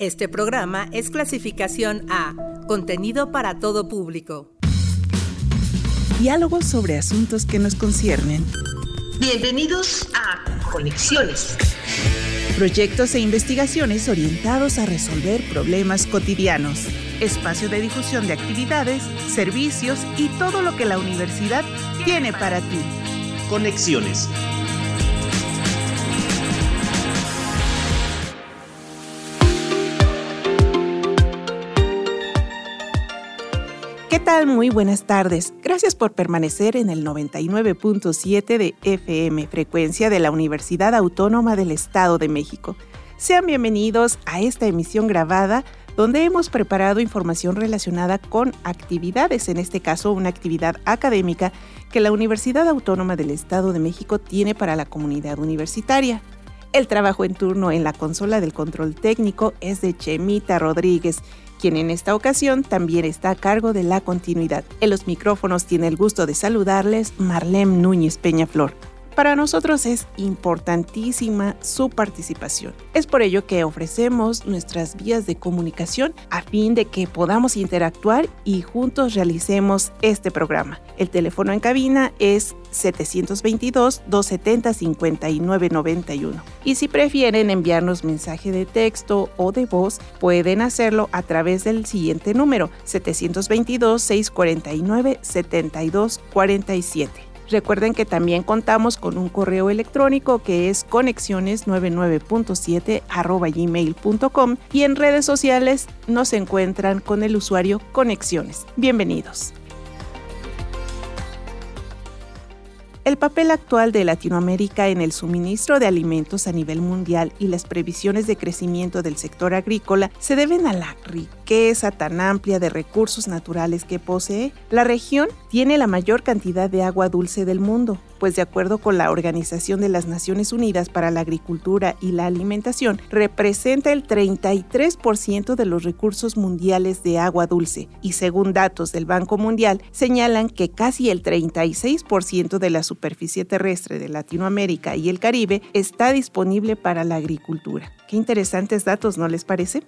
Este programa es clasificación A, contenido para todo público. Diálogos sobre asuntos que nos conciernen. Bienvenidos a Conexiones. Proyectos e investigaciones orientados a resolver problemas cotidianos. Espacio de difusión de actividades, servicios y todo lo que la universidad tiene para ti. Conexiones tal? Muy buenas tardes. Gracias por permanecer en el 99.7 de FM, frecuencia de la Universidad Autónoma del Estado de México. Sean bienvenidos a esta emisión grabada donde hemos preparado información relacionada con actividades, en este caso una actividad académica que la Universidad Autónoma del Estado de México tiene para la comunidad universitaria. El trabajo en turno en la consola del control técnico es de Chemita Rodríguez quien en esta ocasión también está a cargo de la continuidad. En los micrófonos tiene el gusto de saludarles Marlene Núñez Peñaflor. Para nosotros es importantísima su participación. Es por ello que ofrecemos nuestras vías de comunicación a fin de que podamos interactuar y juntos realicemos este programa. El teléfono en cabina es 722-270-5991. Y si prefieren enviarnos mensaje de texto o de voz, pueden hacerlo a través del siguiente número 722-649-7247. Recuerden que también contamos con un correo electrónico que es conexiones99.7 gmail.com y en redes sociales nos encuentran con el usuario Conexiones. Bienvenidos. El papel actual de Latinoamérica en el suministro de alimentos a nivel mundial y las previsiones de crecimiento del sector agrícola se deben a la riqueza tan amplia de recursos naturales que posee. La región tiene la mayor cantidad de agua dulce del mundo, pues de acuerdo con la Organización de las Naciones Unidas para la Agricultura y la Alimentación, representa el 33% de los recursos mundiales de agua dulce y según datos del Banco Mundial señalan que casi el 36% de la superficie terrestre de Latinoamérica y el Caribe está disponible para la agricultura. Qué interesantes datos, ¿no les parece?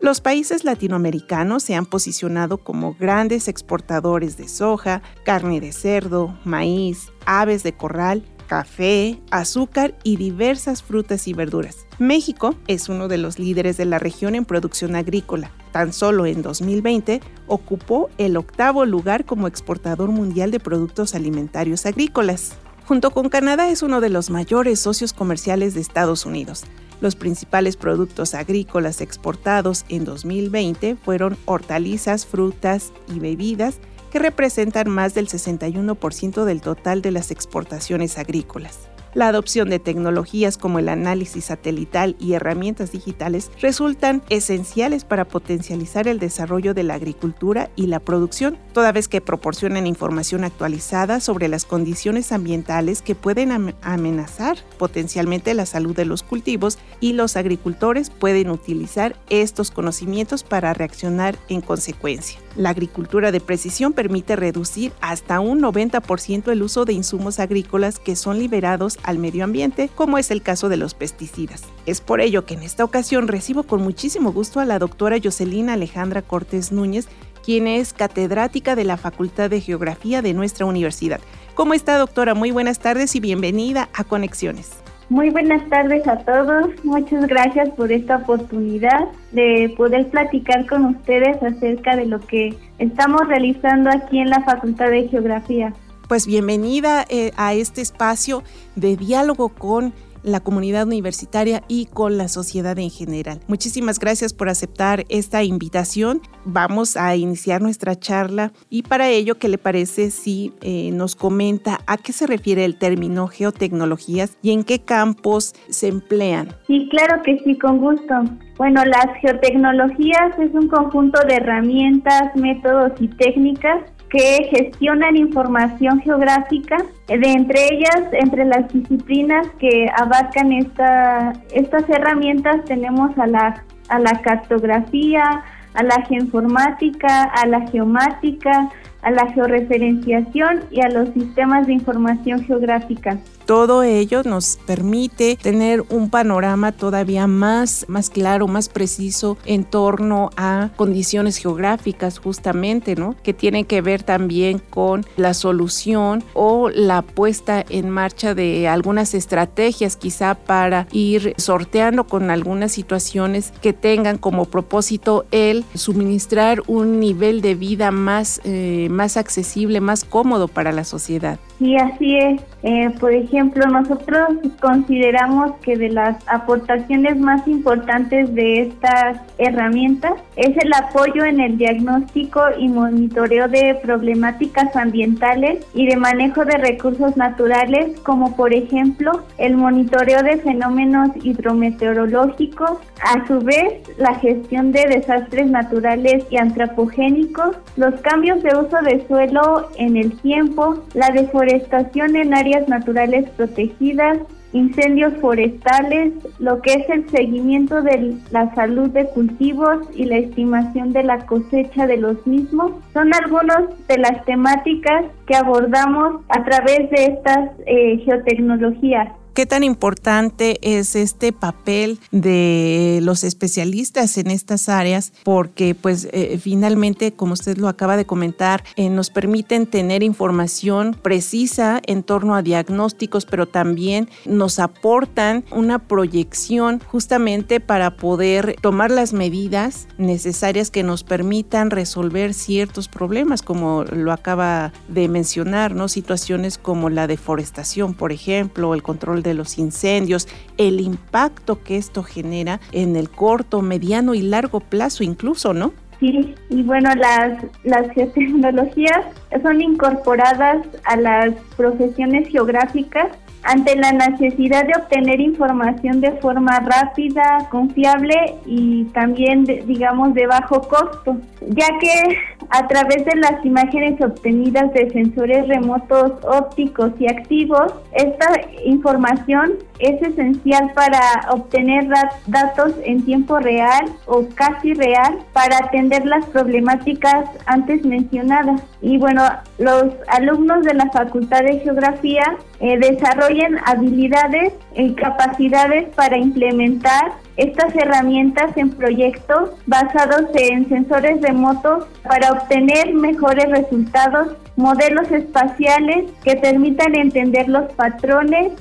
Los países latinoamericanos se han posicionado como grandes exportadores de soja, carne de cerdo, maíz, aves de corral, café, azúcar y diversas frutas y verduras. México es uno de los líderes de la región en producción agrícola. Tan solo en 2020 ocupó el octavo lugar como exportador mundial de productos alimentarios agrícolas. Junto con Canadá es uno de los mayores socios comerciales de Estados Unidos. Los principales productos agrícolas exportados en 2020 fueron hortalizas, frutas y bebidas, que representan más del 61% del total de las exportaciones agrícolas. La adopción de tecnologías como el análisis satelital y herramientas digitales resultan esenciales para potencializar el desarrollo de la agricultura y la producción, toda vez que proporcionan información actualizada sobre las condiciones ambientales que pueden amenazar potencialmente la salud de los cultivos y los agricultores pueden utilizar estos conocimientos para reaccionar en consecuencia. La agricultura de precisión permite reducir hasta un 90% el uso de insumos agrícolas que son liberados al medio ambiente, como es el caso de los pesticidas. Es por ello que en esta ocasión recibo con muchísimo gusto a la doctora Jocelina Alejandra Cortés Núñez, quien es catedrática de la Facultad de Geografía de nuestra universidad. ¿Cómo está, doctora? Muy buenas tardes y bienvenida a Conexiones. Muy buenas tardes a todos. Muchas gracias por esta oportunidad de poder platicar con ustedes acerca de lo que estamos realizando aquí en la Facultad de Geografía. Pues bienvenida eh, a este espacio de diálogo con la comunidad universitaria y con la sociedad en general. Muchísimas gracias por aceptar esta invitación. Vamos a iniciar nuestra charla y para ello, ¿qué le parece si eh, nos comenta a qué se refiere el término geotecnologías y en qué campos se emplean? Sí, claro que sí, con gusto. Bueno, las geotecnologías es un conjunto de herramientas, métodos y técnicas que gestionan información geográfica. De entre ellas, entre las disciplinas que abarcan esta, estas herramientas tenemos a la, a la cartografía, a la geoinformática, a la geomática, a la georreferenciación y a los sistemas de información geográfica. Todo ello nos permite tener un panorama todavía más, más claro, más preciso en torno a condiciones geográficas justamente, ¿no? Que tienen que ver también con la solución o la puesta en marcha de algunas estrategias quizá para ir sorteando con algunas situaciones que tengan como propósito el suministrar un nivel de vida más, eh, más accesible, más cómodo para la sociedad. Sí, así es. Eh, por ejemplo, nosotros consideramos que de las aportaciones más importantes de estas herramientas es el apoyo en el diagnóstico y monitoreo de problemáticas ambientales y de manejo de recursos naturales, como por ejemplo el monitoreo de fenómenos hidrometeorológicos, a su vez la gestión de desastres naturales y antropogénicos, los cambios de uso de suelo en el tiempo, la deforestación en áreas naturales protegidas, incendios forestales, lo que es el seguimiento de la salud de cultivos y la estimación de la cosecha de los mismos, son algunas de las temáticas que abordamos a través de estas eh, geotecnologías qué tan importante es este papel de los especialistas en estas áreas, porque pues eh, finalmente, como usted lo acaba de comentar, eh, nos permiten tener información precisa en torno a diagnósticos, pero también nos aportan una proyección justamente para poder tomar las medidas necesarias que nos permitan resolver ciertos problemas, como lo acaba de mencionar, ¿no? Situaciones como la deforestación, por ejemplo, el control de de los incendios, el impacto que esto genera en el corto, mediano y largo plazo incluso, ¿no? Sí, y bueno, las, las geotecnologías son incorporadas a las profesiones geográficas ante la necesidad de obtener información de forma rápida, confiable y también, digamos, de bajo costo, ya que a través de las imágenes obtenidas de sensores remotos ópticos y activos, esta información es esencial para obtener datos en tiempo real o casi real para atender las problemáticas antes mencionadas. Y bueno, los alumnos de la Facultad de Geografía eh, desarrollan habilidades y capacidades para implementar estas herramientas en proyectos basados en sensores remotos para obtener mejores resultados, modelos espaciales que permitan entender los patrones.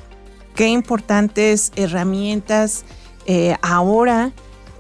Qué importantes herramientas eh, ahora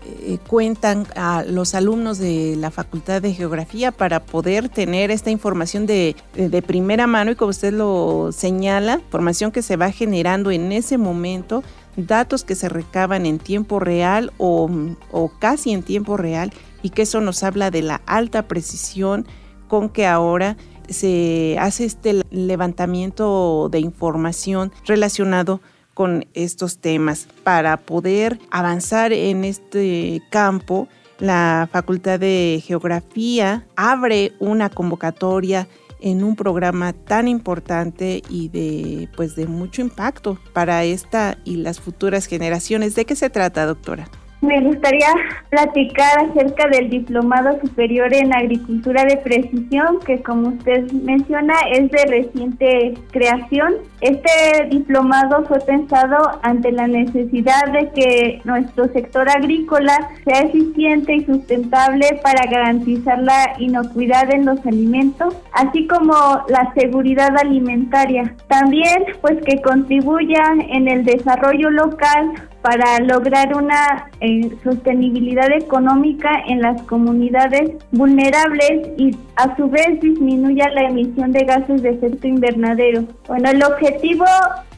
eh, cuentan a los alumnos de la Facultad de Geografía para poder tener esta información de, de, primera mano y como usted lo señala, información que se va generando en ese momento, datos que se recaban en tiempo real o, o casi en tiempo real y que eso nos habla de la alta precisión con que ahora se hace este levantamiento de información relacionado con estos temas. Para poder avanzar en este campo, la Facultad de Geografía abre una convocatoria en un programa tan importante y de pues de mucho impacto para esta y las futuras generaciones. ¿De qué se trata, doctora? Me gustaría platicar acerca del Diplomado Superior en Agricultura de Precisión, que como usted menciona es de reciente creación. Este diplomado fue pensado ante la necesidad de que nuestro sector agrícola sea eficiente y sustentable para garantizar la inocuidad en los alimentos, así como la seguridad alimentaria. También pues que contribuya en el desarrollo local para lograr una eh, sostenibilidad económica en las comunidades vulnerables y a su vez disminuya la emisión de gases de efecto invernadero. Bueno, el objetivo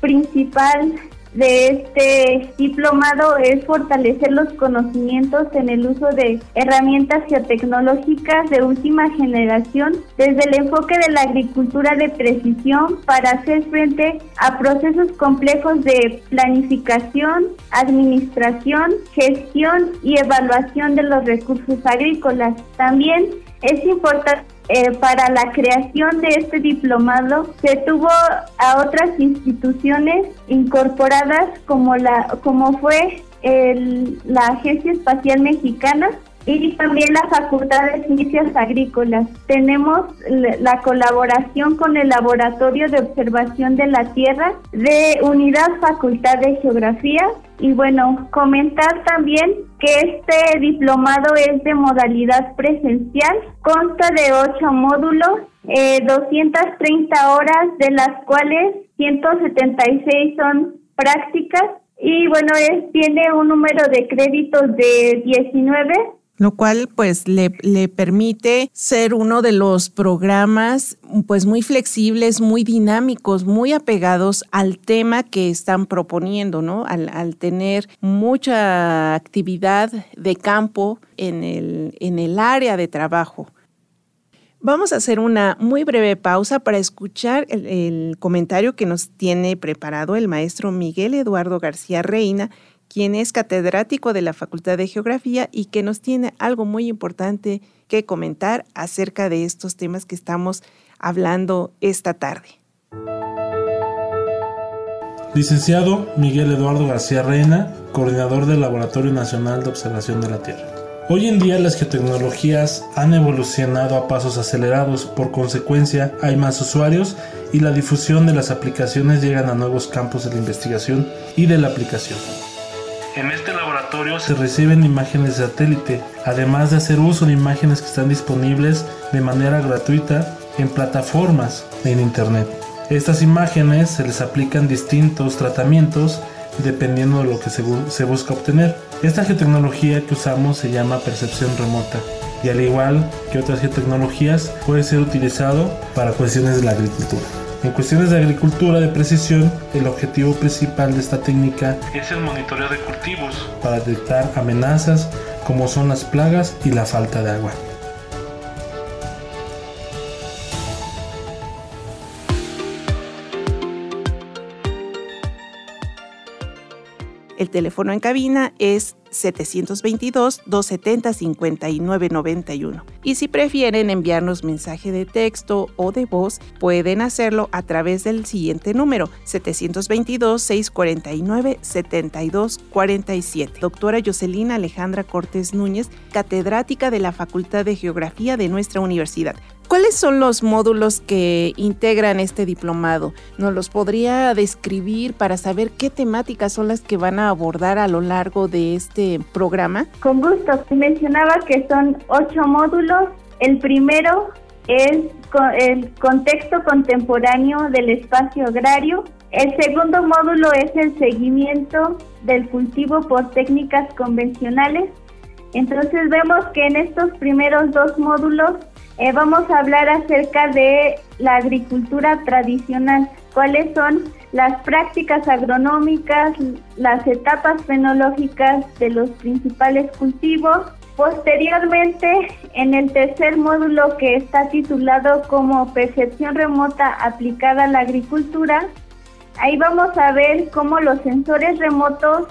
principal de este diplomado es fortalecer los conocimientos en el uso de herramientas geotecnológicas de última generación desde el enfoque de la agricultura de precisión para hacer frente a procesos complejos de planificación, administración, gestión y evaluación de los recursos agrícolas. También es importante eh, para la creación de este diplomado se tuvo a otras instituciones incorporadas como la como fue la Agencia Espacial Mexicana y también la Facultad de Ciencias Agrícolas. Tenemos la colaboración con el Laboratorio de Observación de la Tierra de Unidad Facultad de Geografía. Y bueno, comentar también que este diplomado es de modalidad presencial, consta de ocho módulos, eh, 230 horas, de las cuales 176 son prácticas y bueno, es, tiene un número de créditos de 19 lo cual pues le, le, permite ser uno de los programas pues muy flexibles, muy dinámicos, muy apegados al tema que están proponiendo, ¿no? Al, al tener mucha actividad de campo en el, en el área de trabajo. Vamos a hacer una muy breve pausa para escuchar el, comentario que nos tiene preparado el maestro Miguel Eduardo García Reina, quien es catedrático de la Facultad de Geografía y que nos tiene algo muy importante que comentar acerca de estos temas que estamos hablando esta tarde. Licenciado Miguel Eduardo García Reina, coordinador del Laboratorio Nacional de Observación de la Tierra. Hoy en día las geotecnologías han evolucionado a pasos acelerados, por consecuencia hay más usuarios y la difusión de las aplicaciones llegan a nuevos campos de la investigación y de la aplicación. En este laboratorio se reciben imágenes de satélite, además de hacer uso de imágenes que están disponibles de manera gratuita en plataformas en Internet. Estas imágenes se les aplican distintos tratamientos dependiendo de lo que se, busca obtener. Esta geotecnología que usamos se llama percepción remota y al igual que otras geotecnologías puede ser utilizado para cuestiones de la agricultura. En cuestiones de agricultura de precisión, el objetivo principal de esta técnica es el monitoreo de cultivos para detectar amenazas como son las plagas y la falta de agua. El teléfono en cabina es 722-270-5991. Y si prefieren enviarnos mensaje de texto o de voz, pueden hacerlo a través del siguiente número, 722-649-7247. Doctora Jocelyn Alejandra Cortés Núñez, catedrática de la Facultad de Geografía de nuestra universidad. ¿Cuáles son los módulos que integran este diplomado? ¿Nos los podría describir para saber qué temáticas son las que van a abordar a lo largo de este programa? Con gusto. Mencionaba que son ocho módulos. El primero es el contexto contemporáneo del espacio agrario. El segundo módulo es el seguimiento del cultivo por técnicas convencionales. Entonces vemos que en estos primeros dos módulos eh, vamos a hablar acerca de la agricultura tradicional, cuáles son las prácticas agronómicas, las etapas fenológicas de los principales cultivos. Posteriormente, en el tercer módulo que está titulado como Percepción remota aplicada a la agricultura, ahí vamos a ver cómo los sensores remotos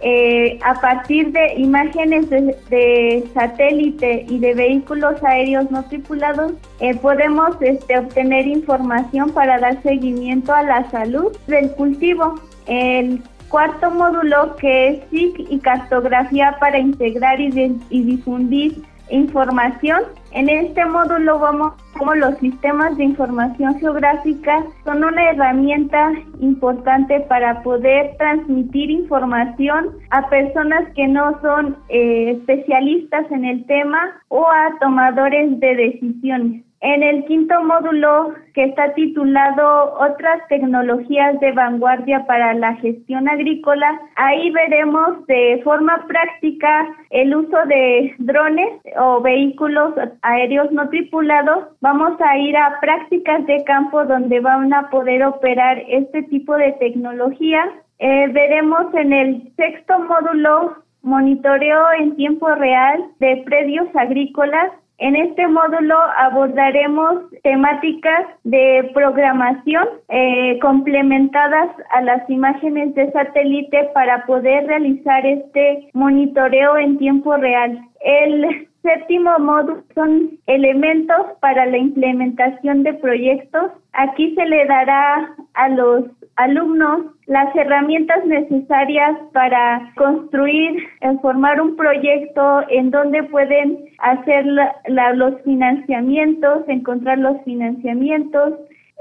eh, a partir de imágenes de, satélite y de vehículos aéreos no tripulados, eh, podemos este, obtener información para dar seguimiento a la salud del cultivo. El cuarto módulo que es SIC y cartografía para integrar y difundir información. En este módulo vamos como los sistemas de información geográfica son una herramienta importante para poder transmitir información a personas que no son eh, especialistas en el tema o a tomadores de decisiones. En el quinto módulo, que está titulado Otras tecnologías de vanguardia para la gestión agrícola, ahí veremos de forma práctica el uso de drones o vehículos aéreos no tripulados. Vamos a ir a prácticas de campo donde van a poder operar este tipo de tecnología. Eh, veremos en el sexto módulo monitoreo en tiempo real de predios agrícolas en este módulo abordaremos temáticas de programación eh, complementadas a las imágenes de satélite para poder realizar este monitoreo en tiempo real. El séptimo módulo son elementos para la implementación de proyectos. Aquí se le dará a los alumnos las herramientas necesarias para construir, formar un proyecto en donde pueden hacer los financiamientos, encontrar los financiamientos,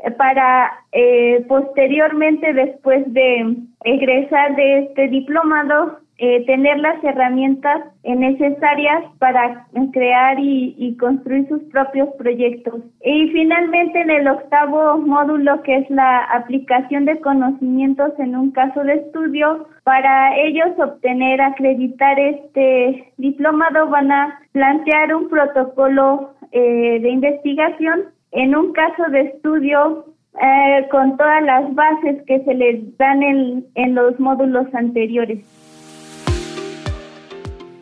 eh, para eh, posteriormente, después de egresar de este diplomado, eh, tener las herramientas necesarias para crear y, construir sus propios proyectos. Y finalmente en el octavo módulo, que es la aplicación de conocimientos en un caso de estudio, para ellos obtener, acreditar este diplomado, van a plantear un protocolo de investigación en un caso de estudio eh, con todas las bases que se les dan en los módulos anteriores.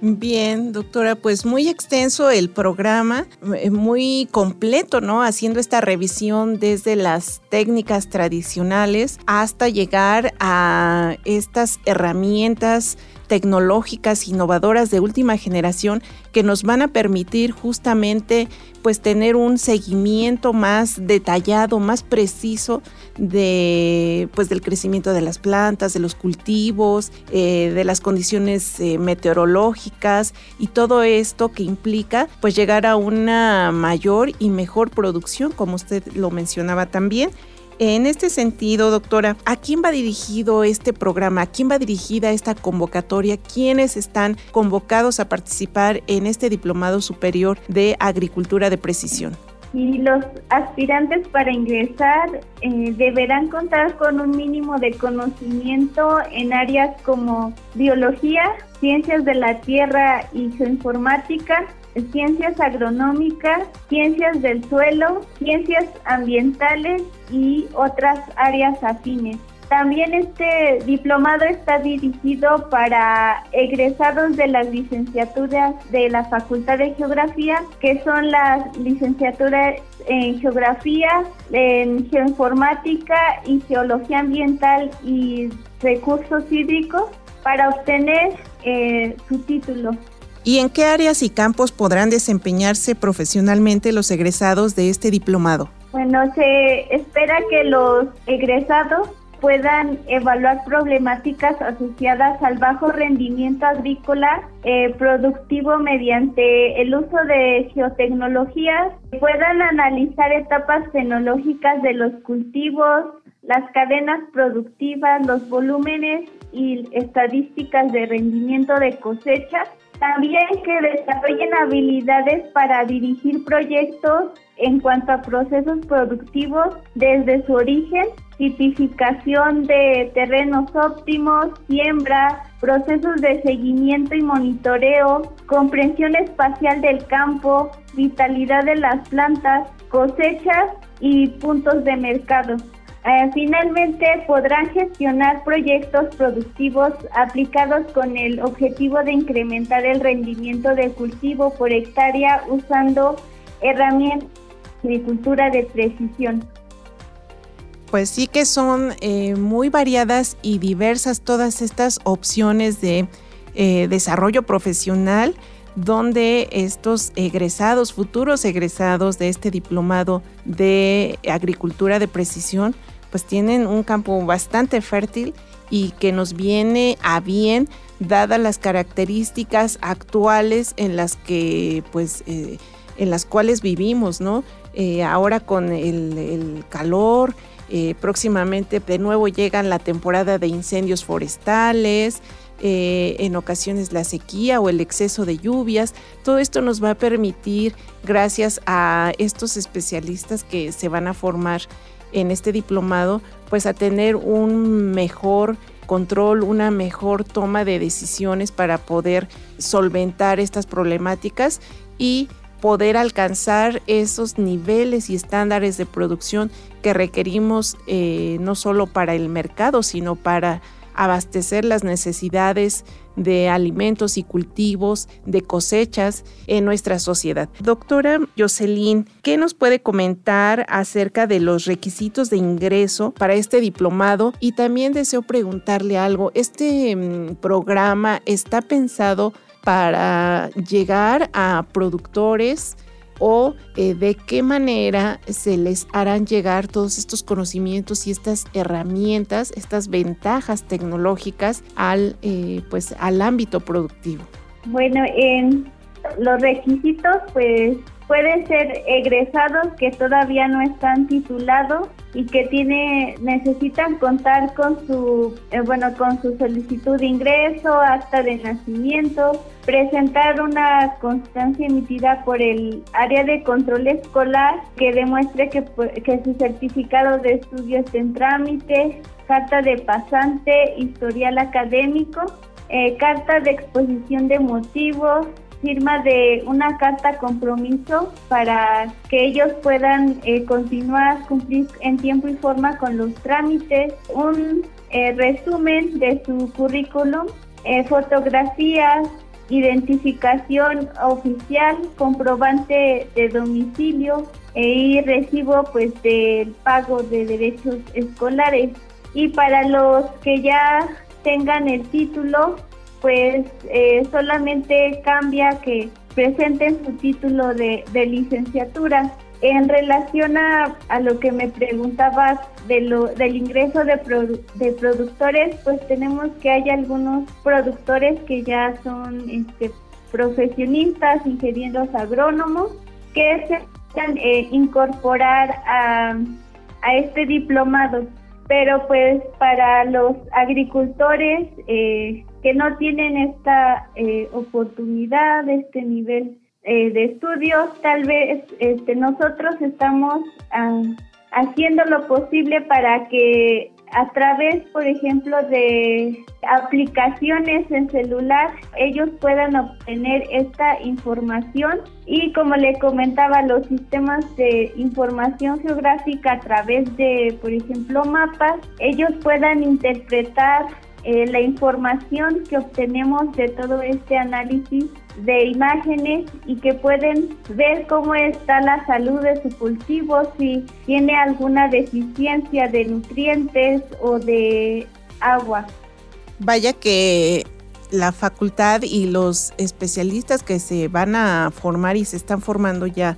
Bien, doctora, pues muy extenso el programa, eh, muy completo, ¿no? Haciendo esta revisión desde las técnicas tradicionales hasta llegar a estas herramientas tecnológicas innovadoras de última generación que nos van a permitir justamente pues tener un seguimiento más detallado, más preciso de pues del crecimiento de las plantas, de los cultivos, eh, de las condiciones eh, meteorológicas y todo esto que implica pues llegar a una mayor y mejor producción, como usted lo mencionaba también en este sentido, doctora, ¿a quién va dirigido este programa? ¿A quién va dirigida esta convocatoria? ¿Quiénes están convocados a participar en este diplomado superior de agricultura de precisión? Y los aspirantes para ingresar eh, deberán contar con un mínimo de conocimiento en áreas como biología, ciencias de la tierra y geoinformática, ciencias agronómicas, ciencias del suelo, ciencias ambientales y otras áreas afines. También este diplomado está dirigido para egresados de las licenciaturas de la Facultad de Geografía, que son las licenciaturas en Geografía, en Geoinformática y Geología Ambiental y Recursos Hídricos, para obtener eh, su título. ¿Y en qué áreas y campos podrán desempeñarse profesionalmente los egresados de este diplomado? Bueno, se espera que los egresados puedan evaluar problemáticas asociadas al bajo rendimiento agrícola eh, productivo mediante el uso de geotecnologías, puedan analizar etapas tecnológicas de los cultivos, las cadenas productivas, los volúmenes y estadísticas de rendimiento de cosechas también que desarrollen habilidades para dirigir proyectos en cuanto a procesos productivos desde su origen, tipificación de terrenos óptimos, siembra, procesos de seguimiento y monitoreo, comprensión espacial del campo, vitalidad de las plantas, cosechas y puntos de mercado. Eh, finalmente podrán gestionar proyectos productivos aplicados con el objetivo de incrementar el rendimiento del cultivo por hectárea usando herramientas de agricultura de precisión. Pues sí que son eh, muy variadas y diversas todas estas opciones de eh, desarrollo profesional donde estos egresados, futuros egresados de este diplomado de agricultura de precisión, pues tienen un campo bastante fértil y que nos viene a bien dadas las características actuales en las que pues eh, en las cuales vivimos, ¿no? Eh, ahora con el, calor, eh, próximamente de nuevo llegan la temporada de incendios forestales, en ocasiones la sequía o el exceso de lluvias. Todo esto nos va a permitir, gracias a estos especialistas que se van a formar en este diplomado, pues a tener un mejor control, una mejor toma de decisiones para poder solventar estas problemáticas y poder alcanzar esos niveles y estándares de producción que requerimos eh, no solo para el mercado, sino para abastecer las necesidades de alimentos y cultivos, de cosechas en nuestra sociedad. Doctora Jocelyn, ¿qué nos puede comentar acerca de los requisitos de ingreso para este diplomado? Y también deseo preguntarle algo, ¿este mm, programa está pensado para llegar a productores o eh, de qué manera se les harán llegar todos estos conocimientos y estas herramientas, estas ventajas tecnológicas al, eh, pues, al ámbito productivo. Bueno, en los requisitos, pues pueden ser egresados que todavía no están titulados y que tiene necesitan contar con su eh, bueno con su solicitud de ingreso, acta de nacimiento, presentar una constancia emitida por el área de control escolar que demuestre que, que su certificado de estudio está en trámite, carta de pasante, historial académico, eh, carta de exposición de motivos, firma de una carta compromiso para que ellos puedan eh, continuar, cumplir en tiempo y forma con los trámites, un eh, resumen de su currículum, fotografías, identificación oficial, comprobante de domicilio y recibo pues del pago de derechos escolares. Y para los que ya tengan el título, pues eh, solamente cambia que presenten su título de, licenciatura. En relación a, lo que me preguntabas de lo, del ingreso de, productores, pues tenemos que hay algunos productores que ya son este, profesionistas, ingenieros agrónomos, que se pueden eh, incorporar a, a este diplomado. Pero pues para los agricultores eh, que no tienen esta eh, oportunidad, este nivel eh, de estudios, tal vez este, nosotros estamos ah, haciendo lo posible para que a través, por ejemplo, de aplicaciones en celular, ellos puedan obtener esta información. Y como le comentaba, los sistemas de información geográfica a través de, por ejemplo, mapas, ellos puedan interpretar eh, la información que obtenemos de todo este análisis de imágenes y que pueden ver cómo está la salud de su cultivo, si tiene alguna deficiencia de nutrientes o de agua. Vaya que la facultad y los especialistas que se van a formar y se están formando ya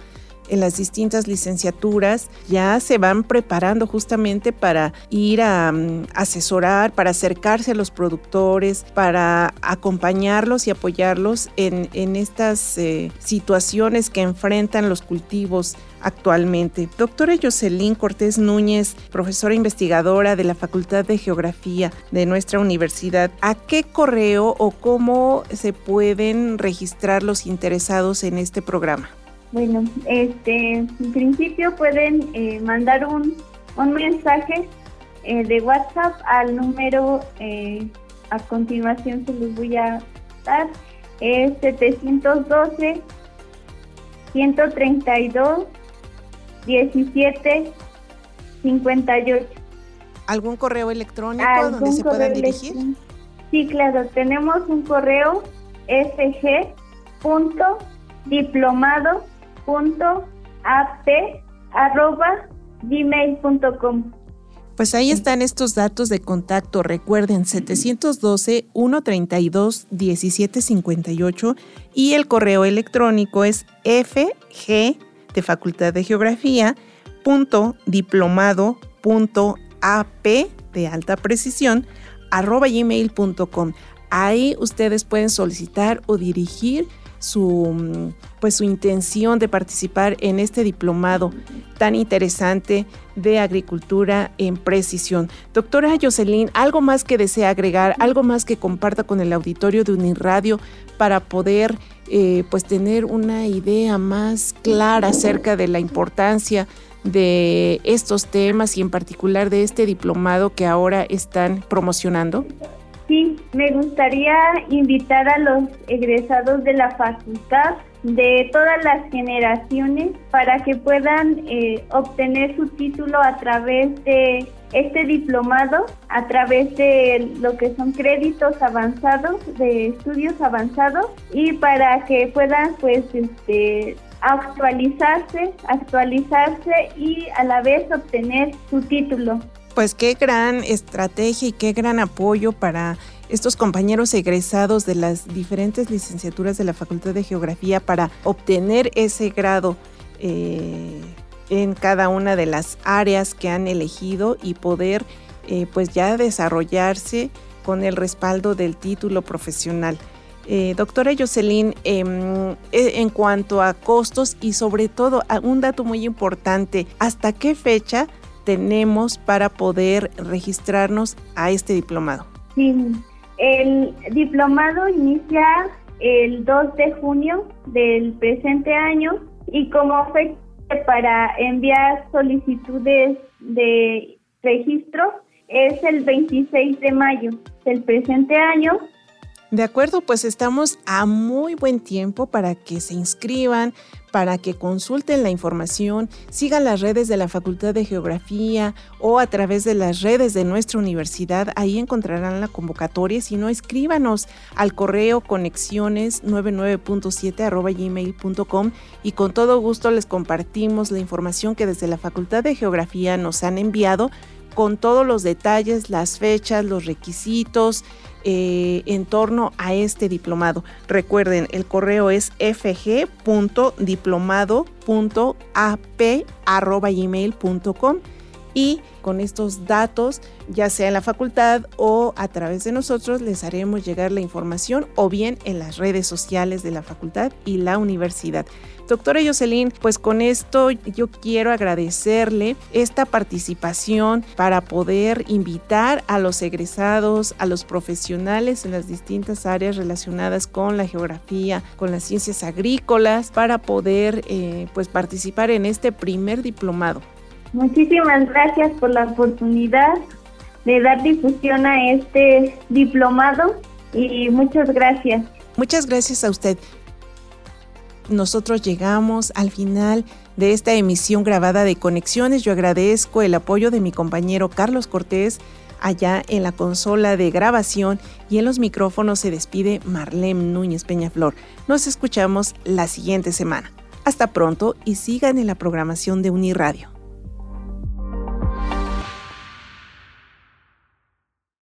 en las distintas licenciaturas ya se van preparando justamente para ir a mm, asesorar, para acercarse a los productores, para acompañarlos y apoyarlos en, estas eh, situaciones que enfrentan los cultivos actualmente. Doctora Jocelyn Cortés Núñez, profesora investigadora de la Facultad de Geografía de nuestra universidad, ¿a qué correo o cómo se pueden registrar los interesados en este programa? Bueno, este, en principio pueden eh, mandar un, un mensaje eh, de WhatsApp al número, eh, a continuación se los voy a dar, es 712 132 17 58. ¿Algún correo electrónico donde se puedan dirigir? Sí, claro, tenemos un correo sg.diplomado gmail.com Pues ahí están estos datos de contacto. Recuerden 712-132-1758 y el correo electrónico es fg de Facultad de Geografía punto diplomado punto ap de alta precisión arroba gmail.com. Ahí ustedes pueden solicitar o dirigir su, pues, su intención de participar en este diplomado tan interesante de agricultura en precisión. Doctora Jocelyn, ¿algo más que desea agregar, algo más que comparta con el auditorio de Uniradio para poder eh, pues tener una idea más clara acerca de la importancia de estos temas y en particular de este diplomado que ahora están promocionando? Sí, me gustaría invitar a los egresados de la facultad de todas las generaciones para que puedan eh, obtener su título a través de este diplomado, a través de lo que son créditos avanzados, de estudios avanzados y para que puedan pues este actualizarse, actualizarse y a la vez obtener su título pues qué gran estrategia y qué gran apoyo para estos compañeros egresados de las diferentes licenciaturas de la Facultad de Geografía para obtener ese grado eh, en cada una de las áreas que han elegido y poder eh, pues ya desarrollarse con el respaldo del título profesional. Eh, doctora Jocelyn, em, e, en cuanto a costos y sobre todo un dato muy importante, ¿hasta qué fecha tenemos para poder registrarnos a este diplomado? Sí, el diplomado inicia el 2 de junio del presente año y como fecha para enviar solicitudes de registro es el 26 de mayo del presente año de acuerdo, pues estamos a muy buen tiempo para que se inscriban, para que consulten la información, sigan las redes de la Facultad de Geografía o a través de las redes de nuestra universidad. Ahí encontrarán la convocatoria. Si no, escríbanos al correo conexiones99.7 gmail.com y con todo gusto les compartimos la información que desde la Facultad de Geografía nos han enviado con todos los detalles, las fechas, los requisitos, eh, en torno a este diplomado. Recuerden, el correo es fg.diplomado.ap.gmail.com y con estos datos, ya sea en la facultad o a través de nosotros, les haremos llegar la información o bien en las redes sociales de la facultad y la universidad. Doctora Jocelyn, pues con esto yo quiero agradecerle esta participación para poder invitar a los egresados, a los profesionales en las distintas áreas relacionadas con la geografía, con las ciencias agrícolas, para poder eh, pues participar en este primer diplomado. Muchísimas gracias por la oportunidad de dar difusión a este diplomado y muchas gracias. Muchas gracias a usted. Nosotros llegamos al final de esta emisión grabada de Conexiones. Yo agradezco el apoyo de mi compañero Carlos Cortés allá en la consola de grabación y en los micrófonos se despide Marlene Núñez Peñaflor. Nos escuchamos la siguiente semana. Hasta pronto y sigan en la programación de Uniradio.